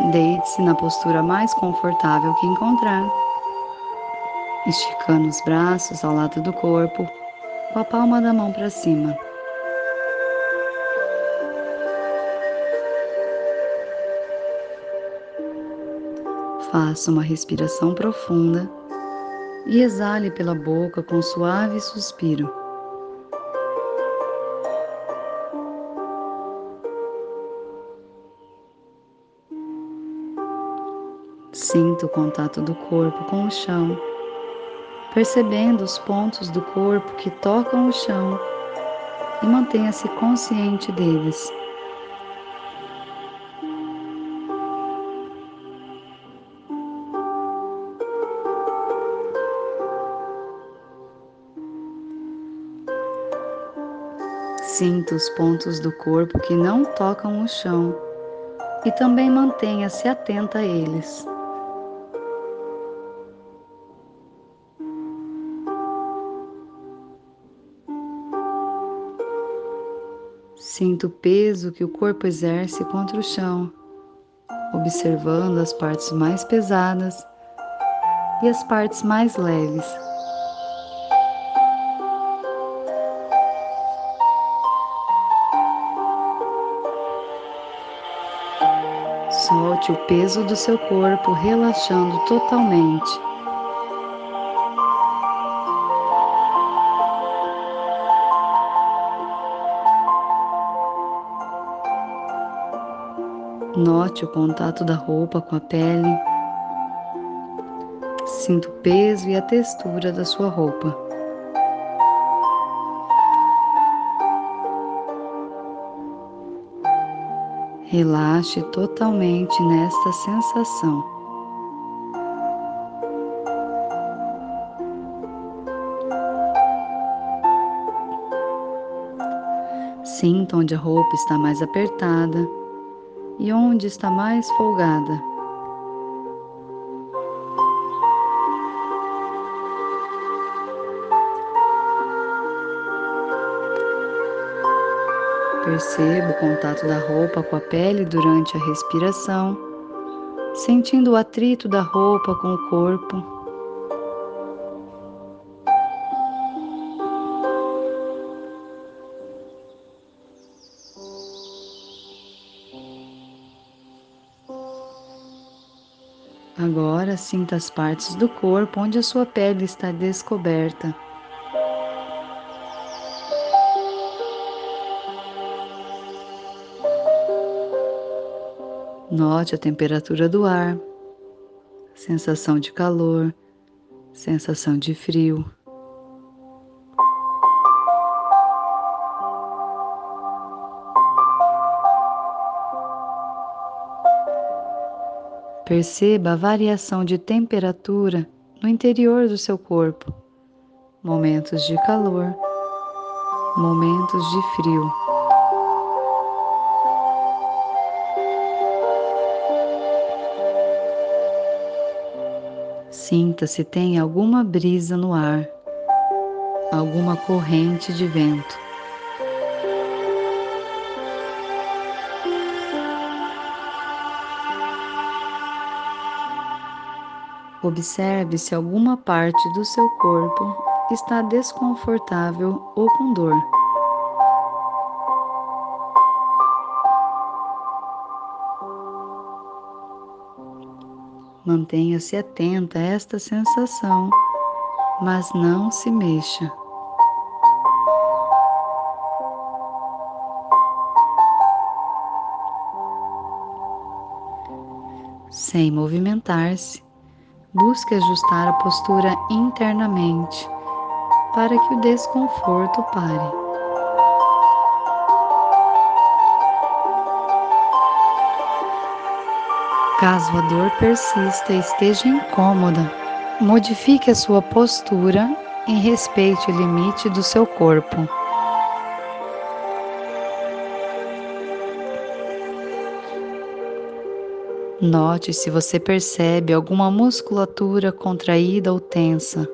Deite-se na postura mais confortável que encontrar, esticando os braços ao lado do corpo, com a palma da mão para cima. Faça uma respiração profunda e exale pela boca com suave suspiro. Sinta o contato do corpo com o chão, percebendo os pontos do corpo que tocam o chão e mantenha-se consciente deles. Sinta os pontos do corpo que não tocam o chão e também mantenha-se atenta a eles. Sinta o peso que o corpo exerce contra o chão, observando as partes mais pesadas e as partes mais leves. Solte o peso do seu corpo, relaxando totalmente. Note o contato da roupa com a pele. Sinta o peso e a textura da sua roupa. Relaxe totalmente nesta sensação. Sinta onde a roupa está mais apertada e onde está mais folgada. Perceba o contato da roupa com a pele durante a respiração, sentindo o atrito da roupa com o corpo. Agora sinta as partes do corpo onde a sua pele está descoberta. Note a temperatura do ar, sensação de calor, sensação de frio. Perceba a variação de temperatura no interior do seu corpo, momentos de calor, momentos de frio. Sinta se tem alguma brisa no ar, alguma corrente de vento. Observe se alguma parte do seu corpo está desconfortável ou com dor. Mantenha-se atenta a esta sensação, mas não se mexa. Sem movimentar-se, busque ajustar a postura internamente para que o desconforto pare. Caso a dor persista e esteja incômoda, modifique a sua postura e respeite o limite do seu corpo. Note se você percebe alguma musculatura contraída ou tensa.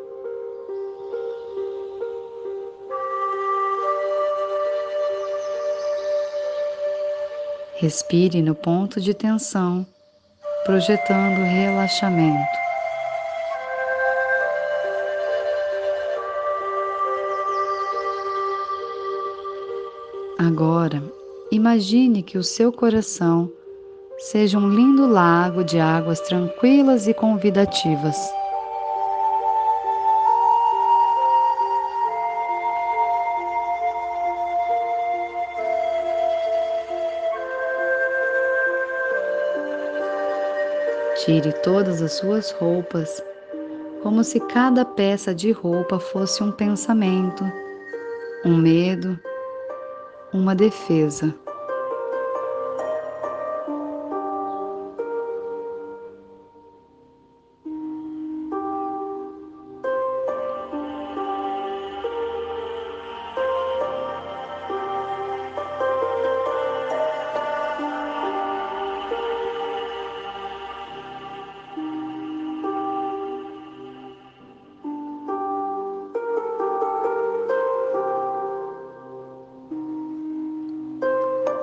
Respire no ponto de tensão projetando relaxamento. Agora, imagine que o seu coração seja um lindo lago de águas tranquilas e convidativas. Tire todas as suas roupas, como se cada peça de roupa fosse um pensamento, um medo, uma defesa.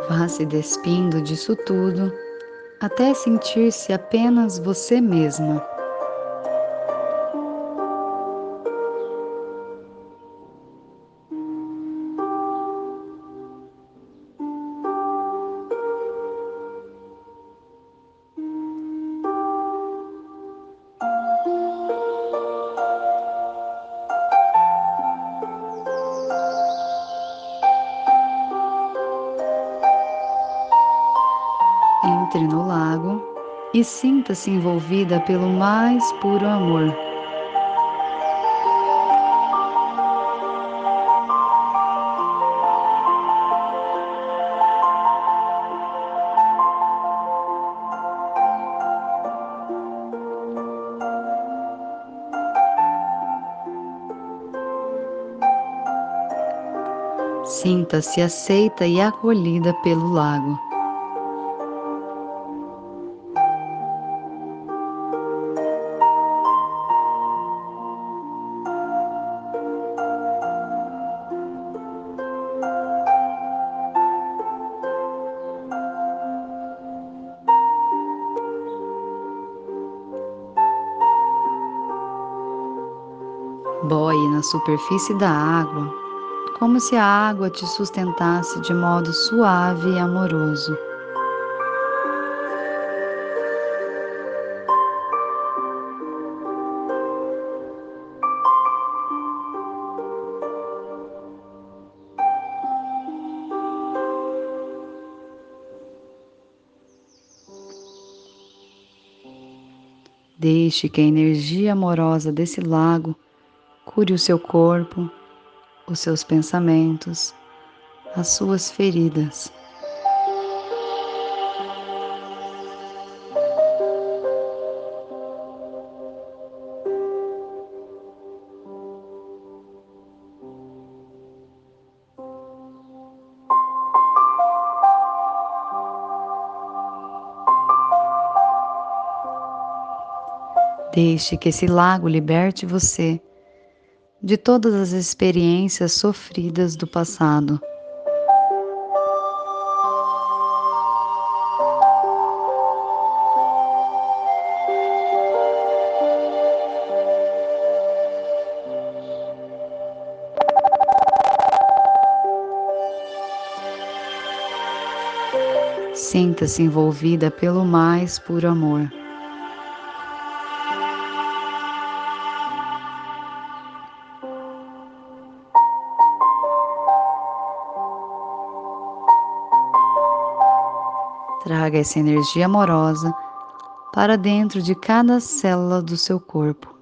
Vá se despindo disso tudo até sentir-se apenas você mesma. E sinta-se envolvida pelo mais puro amor. Sinta-se aceita e acolhida pelo lago. Boie na superfície da água, como se a água te sustentasse de modo suave e amoroso. Deixe que a energia amorosa desse lago cure o seu corpo, os seus pensamentos, as suas feridas. Deixe que esse lago liberte você de todas as experiências sofridas do passado. Sinta-se envolvida pelo mais puro amor. Traga essa energia amorosa para dentro de cada célula do seu corpo.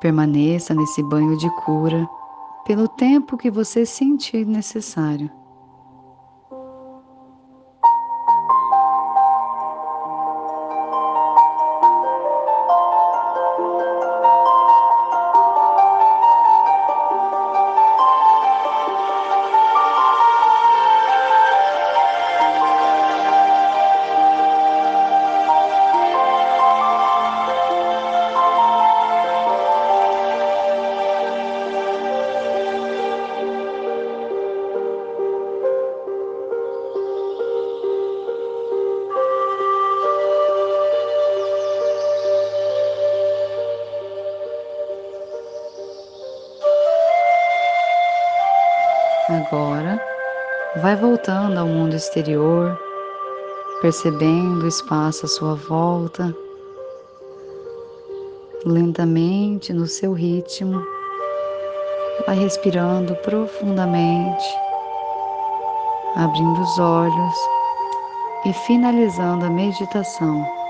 Permaneça nesse banho de cura pelo tempo que você sentir necessário. Agora, vai voltando ao mundo exterior, percebendo o espaço à sua volta, lentamente no seu ritmo, vai respirando profundamente, abrindo os olhos e finalizando a meditação.